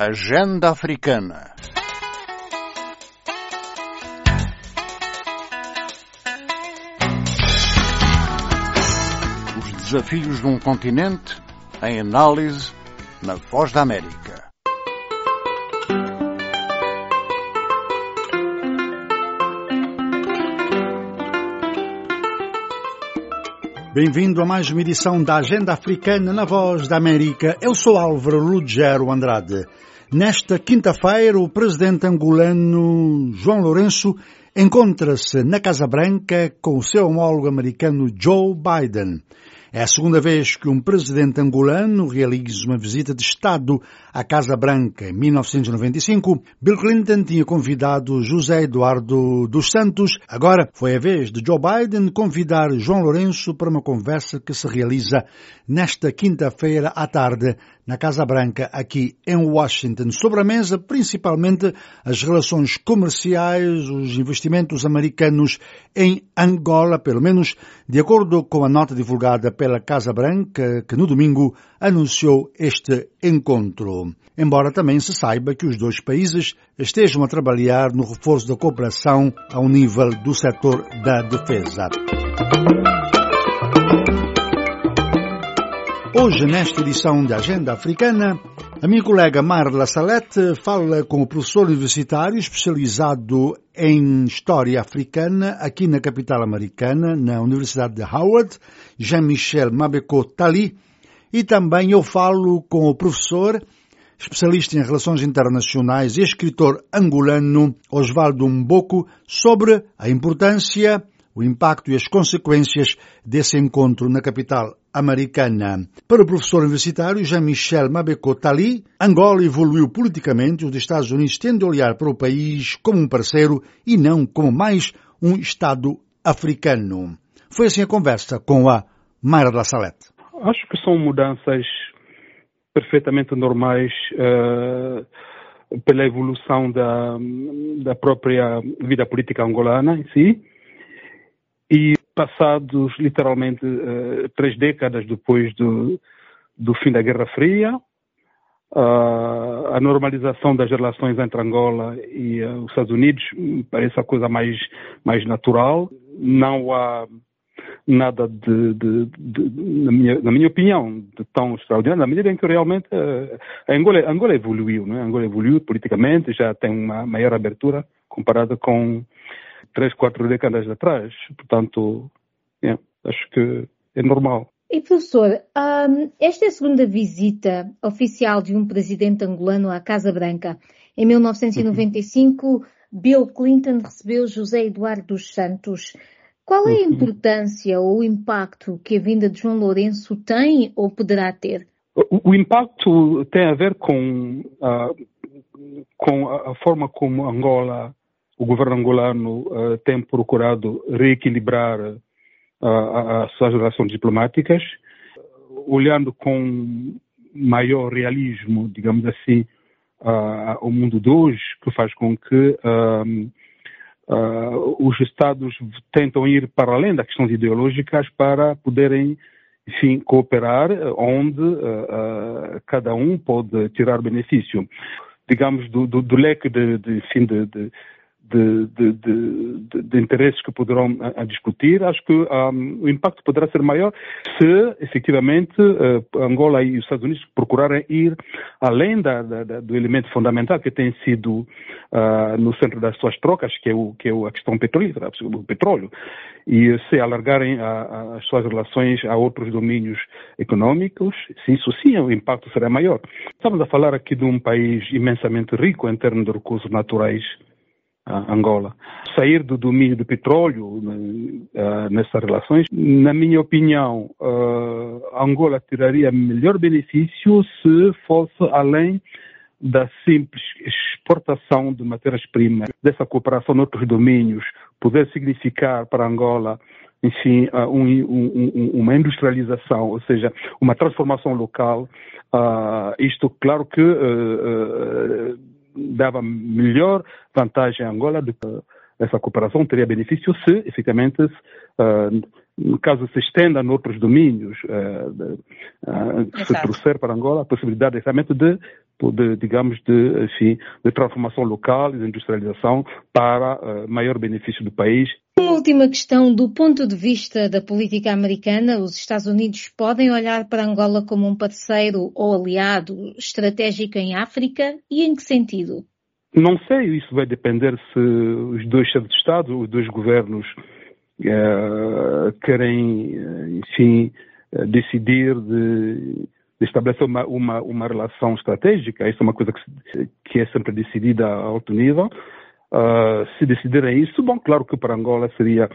Agenda Africana. Os desafios de um continente em análise na Voz da América. Bem-vindo a mais uma edição da Agenda Africana na Voz da América. Eu sou Álvaro Lugero Andrade. Nesta quinta-feira, o presidente angolano João Lourenço encontra-se na Casa Branca com o seu homólogo americano Joe Biden. É a segunda vez que um presidente angolano realiza uma visita de Estado à Casa Branca. Em 1995, Bill Clinton tinha convidado José Eduardo dos Santos. Agora foi a vez de Joe Biden convidar João Lourenço para uma conversa que se realiza nesta quinta-feira à tarde na Casa Branca, aqui em Washington. Sobre a mesa, principalmente as relações comerciais, os investimentos americanos em Angola, pelo menos de acordo com a nota divulgada pela Casa Branca, que no domingo anunciou este encontro. Embora também se saiba que os dois países estejam a trabalhar no reforço da cooperação ao nível do setor da defesa. Hoje, nesta edição da Agenda Africana, a minha colega Marla Salete fala com o professor universitário especializado em História Africana aqui na capital americana, na Universidade de Howard, Jean-Michel Mabeko Tali, e também eu falo com o professor especialista em relações internacionais e escritor angolano Osvaldo Mboko sobre a importância, o impacto e as consequências desse encontro na capital americana. Para o professor universitário Jean-Michel Mabeko Tali, Angola evoluiu politicamente e os Estados Unidos têm de olhar para o país como um parceiro e não como mais um Estado africano. Foi assim a conversa com a Mayra da Salete. Acho que são mudanças perfeitamente normais uh, pela evolução da, da própria vida política angolana em si. E passados literalmente uh, três décadas depois do, do fim da Guerra Fria, uh, a normalização das relações entre Angola e uh, os Estados Unidos parece a coisa mais, mais natural. Não há nada de, de, de, na, minha, na, minha, opinião, de tão extraordinário, na medida em que realmente uh, a Angola, Angola evoluiu, né? Angola evoluiu politicamente, já tem uma maior abertura comparada com três, quatro décadas atrás. Portanto, yeah, acho que é normal. E professor, um, esta é a segunda visita oficial de um presidente angolano à Casa Branca. Em 1995, uhum. Bill Clinton recebeu José Eduardo dos Santos. Qual é a uhum. importância ou o impacto que a vinda de João Lourenço tem ou poderá ter? O, o impacto tem a ver com, uh, com a, a, forma como Angola, o governo angolano uh, tem procurado reequilibrar uh, as suas relações diplomáticas, olhando com maior realismo, digamos assim, o mundo de hoje, que faz com que uh, os Estados tentam ir para além das questões ideológicas para poderem, enfim, cooperar onde uh, cada um pode tirar benefício. Digamos, do, do, do leque de, de, enfim, de, de de, de, de, de, interesses que poderão a, a discutir, acho que um, o impacto poderá ser maior se, efetivamente, uh, Angola e os Estados Unidos procurarem ir além da, da, do elemento fundamental que tem sido uh, no centro das suas trocas, que é, o, que é a questão petrolífera, o petróleo, e se alargarem a, as suas relações a outros domínios econômicos, se isso sim, o impacto será maior. Estamos a falar aqui de um país imensamente rico em termos de recursos naturais, Angola. Sair do domínio do petróleo uh, nessas relações, na minha opinião, uh, Angola tiraria melhor benefício se fosse além da simples exportação de matérias-primas, dessa cooperação noutros domínios, poder significar para Angola enfim, um, um, uma industrialização, ou seja, uma transformação local. Uh, isto, claro que uh, uh, dava melhor vantagem a Angola do que essa cooperação teria benefício se, efetivamente, uh, no caso se estenda noutros domínios, uh, uh, se trouxer para Angola a possibilidade realmente de de, digamos, de, enfim, de transformação local e de industrialização para maior benefício do país. Uma última questão, do ponto de vista da política americana, os Estados Unidos podem olhar para Angola como um parceiro ou aliado estratégico em África e em que sentido? Não sei, isso vai depender se os dois chefes de Estado, os dois governos uh, querem, enfim, decidir de de estabelecer uma, uma, uma relação estratégica, isso é uma coisa que, que é sempre decidida a alto nível. Uh, se decidirem isso, bom, claro que para Angola seria,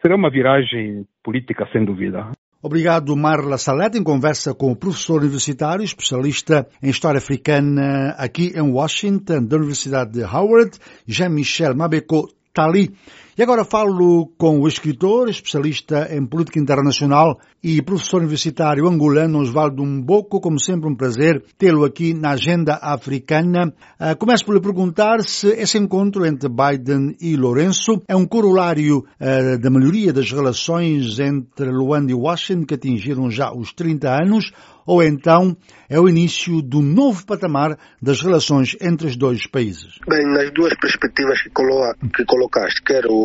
seria uma viragem política, sem dúvida. Obrigado, Marla Salete, em conversa com o professor universitário, especialista em História Africana aqui em Washington, da Universidade de Howard, Jean-Michel Mabeko Tali. E agora falo com o escritor, especialista em política internacional e professor universitário angolano Osvaldo Mboco. Como sempre, um prazer tê-lo aqui na agenda africana. Uh, começo por lhe perguntar se esse encontro entre Biden e Lourenço é um corolário uh, da melhoria das relações entre Luanda e Washington, que atingiram já os 30 anos, ou então é o início do novo patamar das relações entre os dois países? Bem, nas duas perspectivas que, colo que colocaste,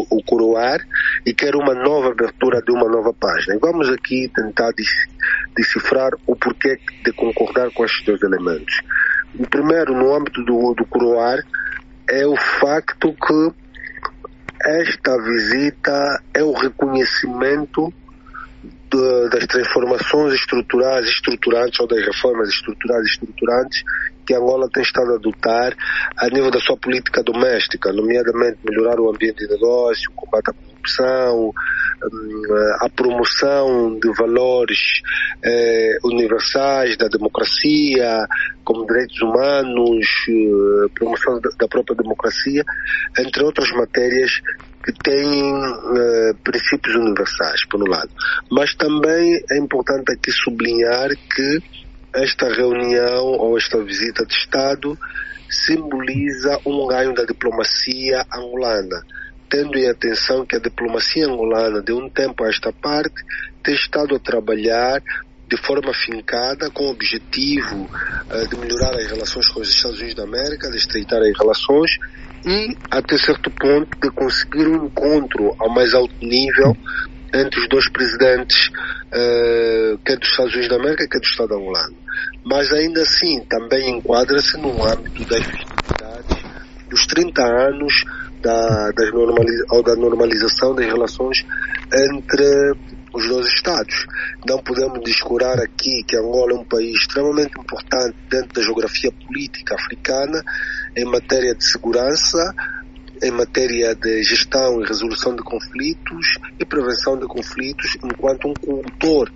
o coroar e quer uma nova abertura de uma nova página. E vamos aqui tentar decifrar o porquê de concordar com estes dois elementos. O primeiro, no âmbito do, do coroar, é o facto que esta visita é o reconhecimento de, das transformações estruturais estruturantes ou das reformas estruturais estruturantes que Angola tem estado a adotar a nível da sua política doméstica, nomeadamente melhorar o ambiente de negócio, o combate à corrupção, hum, a promoção de valores eh, universais da democracia, como direitos humanos, eh, promoção da própria democracia, entre outras matérias que têm uh, princípios universais, por um lado. Mas também é importante aqui sublinhar que esta reunião ou esta visita de Estado simboliza um ganho da diplomacia angolana, tendo em atenção que a diplomacia angolana, de um tempo a esta parte, tem estado a trabalhar de forma fincada, com o objetivo uh, de melhorar as relações com os Estados Unidos da América, de estreitar as relações e, até certo ponto, de conseguir um encontro ao mais alto nível entre os dois presidentes, uh, quer dos Estados Unidos da América, quer do Estado angolano. Mas ainda assim, também enquadra-se no âmbito das festividades dos 30 anos da, das normaliza da normalização das relações entre os dois Estados. Não podemos descurar aqui que Angola é um país extremamente importante dentro da geografia política africana em matéria de segurança, em matéria de gestão e resolução de conflitos e prevenção de conflitos enquanto um condutor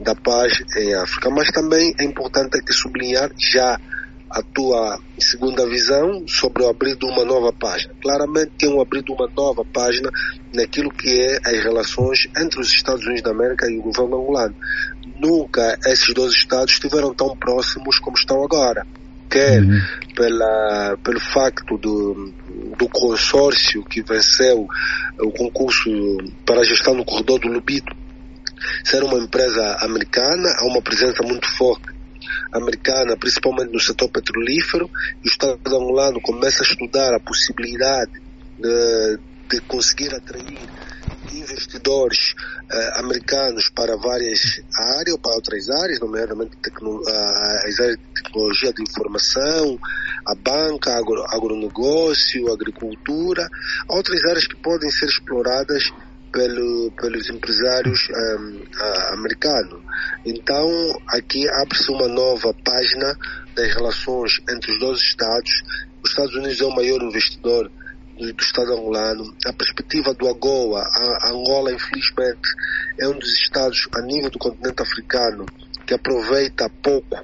da paz em África. Mas também é importante aqui sublinhar já a tua segunda visão sobre o abrir de uma nova página. Claramente tem um abrir de uma nova página naquilo que é as relações entre os Estados Unidos da América e o governo angolano. Nunca esses dois estados estiveram tão próximos como estão agora. Quer uhum. pela, pelo facto do, do consórcio que venceu o concurso para a gestão do corredor do Lubito ser uma empresa americana, há uma presença muito forte americana, principalmente no setor petrolífero, e o Estado angolano começa a estudar a possibilidade de, de conseguir atrair investidores uh, americanos para várias áreas para outras áreas, nomeadamente tecno, uh, as áreas de tecnologia de informação, a banca, agro, agronegócio, agricultura, outras áreas que podem ser exploradas pelo, pelos empresários um, americanos. Então, aqui abre-se uma nova página das relações entre os dois Estados. Os Estados Unidos é o maior investidor do, do Estado angolano. A perspectiva do AGOA, a, a Angola, infelizmente, é um dos Estados a nível do continente africano que aproveita pouco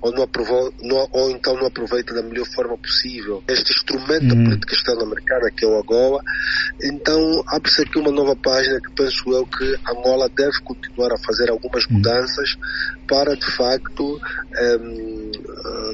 ou, não aprovou, não, ou então não aproveita da melhor forma possível este instrumento uhum. da política externa americana que é o AGOA. Então abre-se aqui uma nova página que penso eu que Angola deve continuar a fazer algumas uhum. mudanças para de facto um,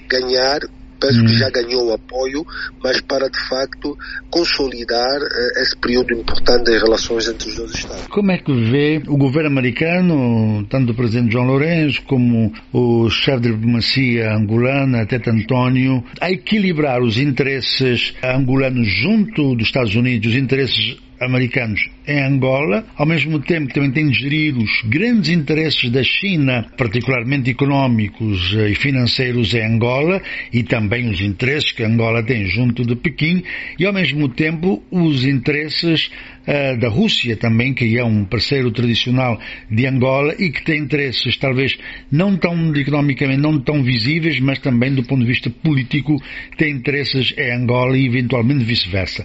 ganhar penso que já ganhou apoio, mas para de facto consolidar uh, esse período importante das relações entre os dois Estados. Como é que vê o governo americano, tanto o presidente João Lourenço como o chefe de diplomacia angolana, Tete António, a equilibrar os interesses angolanos junto dos Estados Unidos, os interesses americanos em Angola, ao mesmo tempo também tem gerir os grandes interesses da China, particularmente económicos eh, e financeiros em Angola, e também os interesses que Angola tem junto de Pequim, e ao mesmo tempo os interesses uh, da Rússia também, que é um parceiro tradicional de Angola e que tem interesses talvez não tão economicamente não tão visíveis, mas também do ponto de vista político tem interesses em Angola e eventualmente vice-versa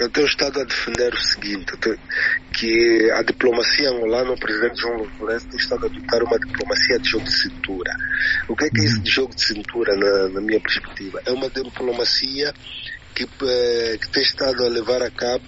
eu tenho estado a defender o seguinte, que a diplomacia angolana, o presidente João Lourenço tem estado a adotar uma diplomacia de jogo de cintura. O que é que é isso de jogo de cintura, na, na minha perspectiva? É uma diplomacia que, eh, que tem estado a levar a cabo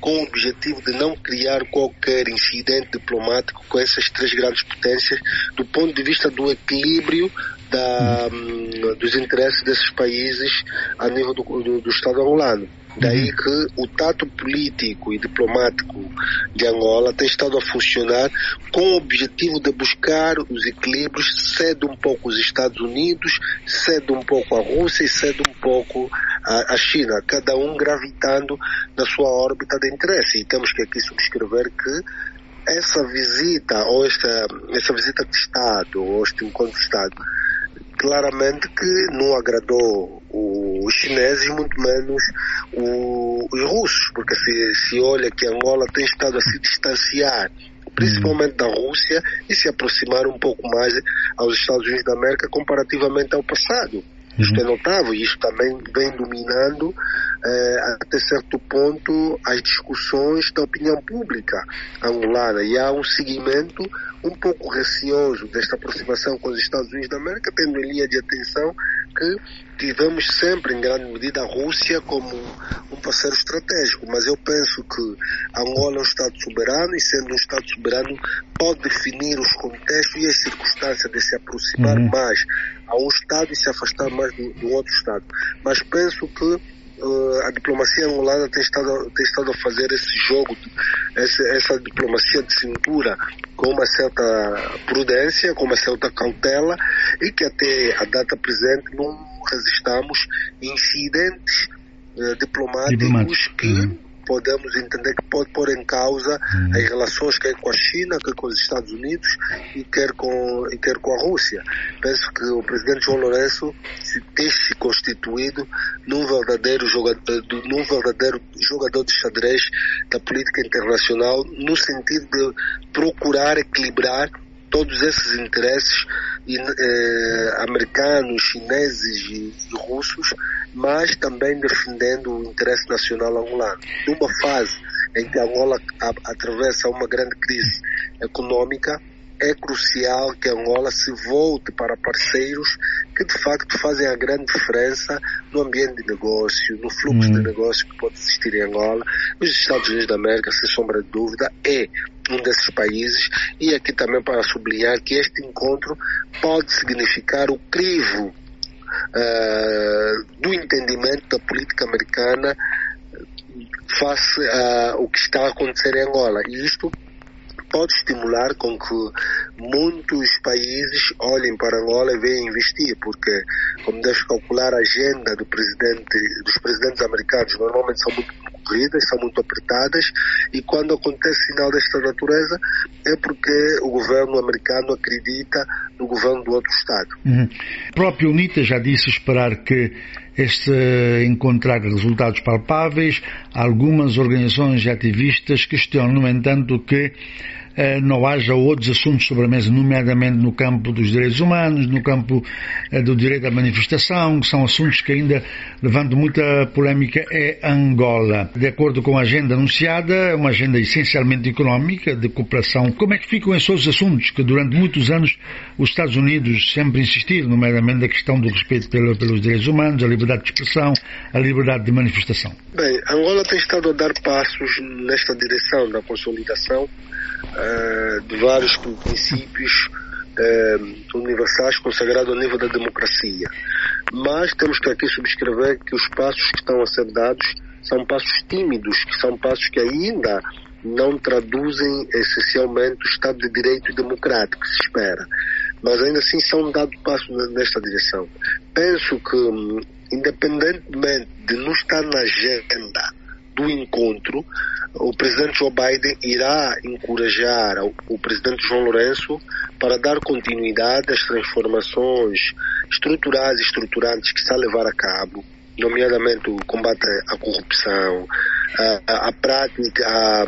com o objetivo de não criar qualquer incidente diplomático com essas três grandes potências do ponto de vista do equilíbrio da, hum, dos interesses desses países a nível do, do, do Estado angolano. Daí uhum. que o tato político e diplomático de Angola tem estado a funcionar com o objetivo de buscar os equilíbrios, cede um pouco os Estados Unidos, cede um pouco a Rússia e cede um pouco a, a China, cada um gravitando na sua órbita de interesse. E temos que aqui subscrever que essa visita, ou esta, essa visita de Estado, ou este encontro de Estado, claramente que não agradou os chineses, muito menos os russos, porque se, se olha que Angola tem estado a se distanciar principalmente da Rússia e se aproximar um pouco mais aos Estados Unidos da América comparativamente ao passado. Isto é uhum. notável e isto também vem dominando eh, até certo ponto as discussões da opinião pública angolana e há um seguimento um pouco receoso desta aproximação com os Estados Unidos da América, tendo em linha de atenção que tivemos sempre, em grande medida, a Rússia como um parceiro estratégico, mas eu penso que Angola é um Estado soberano e, sendo um Estado soberano, pode definir os contextos e as circunstâncias de se aproximar uhum. mais a um Estado e se afastar mais do, do outro Estado. Mas penso que uh, a diplomacia angolana tem estado, tem estado a fazer esse jogo, essa, essa diplomacia de cintura com uma certa prudência, com uma certa cautela e que até a data presente não resistamos incidentes uh, diplomáticos que uhum podemos entender que pode pôr em causa hum. as relações quer com a China, quer com os Estados Unidos e quer com, e quer com a Rússia. Penso que o presidente João Lourenço se tem se constituído num verdadeiro jogador, num verdadeiro jogador de xadrez da política internacional no sentido de procurar equilibrar todos esses interesses eh, americanos, chineses e, e russos mas também defendendo o interesse nacional angolano. Numa fase em que Angola atravessa uma grande crise econômica, é crucial que Angola se volte para parceiros que de facto fazem a grande diferença no ambiente de negócio, no fluxo de hum. negócio que pode existir em Angola. Os Estados Unidos da América, sem sombra de dúvida, é um desses países e aqui também para sublinhar que este encontro pode significar o crivo uh, do entendimento da política americana face ao que está a acontecer em Angola. E isto pode estimular com que muitos países olhem para Angola e venham investir, porque, como deve calcular, a agenda do presidente, dos presidentes americanos normalmente são muito concorridas, são muito apertadas, e quando acontece sinal desta natureza é porque o governo americano acredita no governo do outro Estado. Uhum. O próprio UNITA já disse esperar que este encontrar resultados palpáveis. Algumas organizações e ativistas questionam, no entanto, que eh, não haja outros assuntos sobre a mesa, nomeadamente no campo dos direitos humanos, no campo eh, do direito à manifestação, que são assuntos que ainda levantam muita polémica em Angola. De acordo com a agenda anunciada, é uma agenda essencialmente económica, de cooperação. Como é que ficam esses outros assuntos que durante muitos anos os Estados Unidos sempre insistiram, nomeadamente a questão do respeito pelos direitos humanos, a liberdade de expressão, a liberdade de manifestação? Bem, Angola tem estado a dar passos nesta direção da consolidação uh, de vários princípios uh, universais consagrados ao nível da democracia. mas temos que aqui subscrever que os passos que estão a ser dados são passos tímidos, que são passos que ainda não traduzem essencialmente o Estado de Direito democrático que se espera. Mas ainda assim são dados passos nesta direção. Penso que, hum, independentemente de não estar na agenda do encontro, o presidente Joe Biden irá encorajar o presidente João Lourenço para dar continuidade às transformações estruturais e estruturantes que está a levar a cabo, nomeadamente o combate à corrupção, a, a prática, a,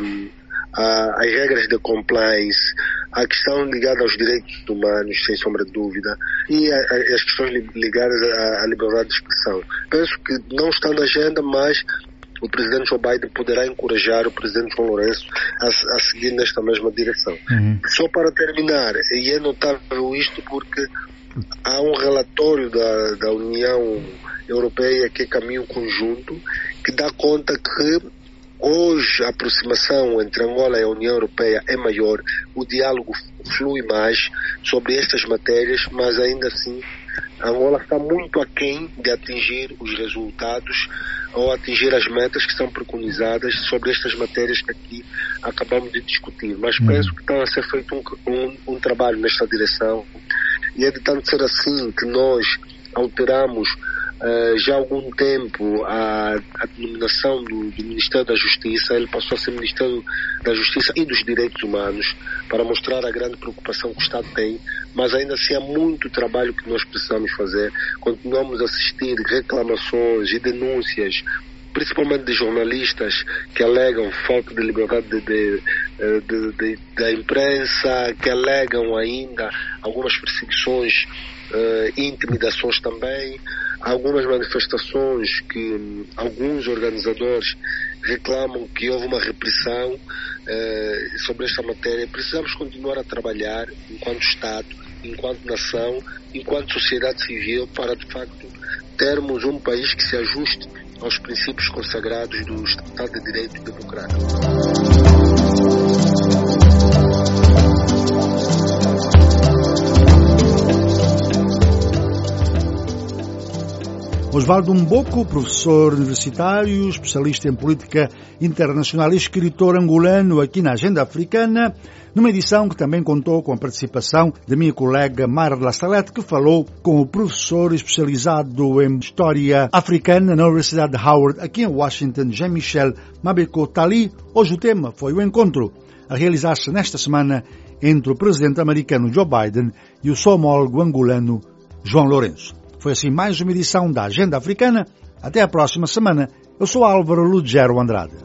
a, as regras de compliance, a questão ligada aos direitos humanos, sem sombra de dúvida, e as questões ligadas à, à liberdade de expressão. Penso que não está na agenda, mas o presidente Joe Biden poderá encorajar o presidente João Lourenço a, a seguir nesta mesma direção. Uhum. Só para terminar, e é notável isto porque há um relatório da, da União Europeia que é caminho conjunto que dá conta que hoje a aproximação entre Angola e a União Europeia é maior, o diálogo flui mais sobre estas matérias, mas ainda assim Angola está muito aquém de atingir os resultados ou atingir as metas que são preconizadas sobre estas matérias que aqui acabamos de discutir. Mas uhum. penso que está a ser feito um, um, um trabalho nesta direção e é de tanto ser assim que nós alteramos uh, já há algum tempo a, a denominação do, do, Ministério da Justiça, ele passou a ser Ministério da Justiça e dos Direitos Humanos, para mostrar a grande preocupação que o Estado tem, mas ainda assim há muito trabalho que nós precisamos fazer. Continuamos a assistir reclamações e denúncias principalmente de jornalistas que alegam falta de liberdade de, de, eh, de, da imprensa, que alegam ainda algumas perseguições uh, e intimidações também algumas manifestações que hum, alguns organizadores reclamam que houve uma repressão eh, sobre esta matéria. Precisamos continuar a trabalhar enquanto Estado, enquanto nação, enquanto sociedade civil, para de facto termos um país que se ajuste aos princípios consagrados do Estado de Direito Democrático. Osvaldo Mboco, professor universitário, especialista em política internacional e escritor angolano aqui na Agenda Africana, numa edição que também contou com a participação da minha colega Marla Salete, que falou com o professor especializado em História Africana na Universidade de Howard, aqui em Washington, Jean-Michel Mabeko Tali. Hoje o tema foi o encontro a realizar-se nesta semana entre o presidente americano Joe Biden e o somólogo angolano João Lourenço. Foi assim mais uma edição da Agenda Africana. Até a próxima semana. Eu sou Álvaro Lugero Andrade.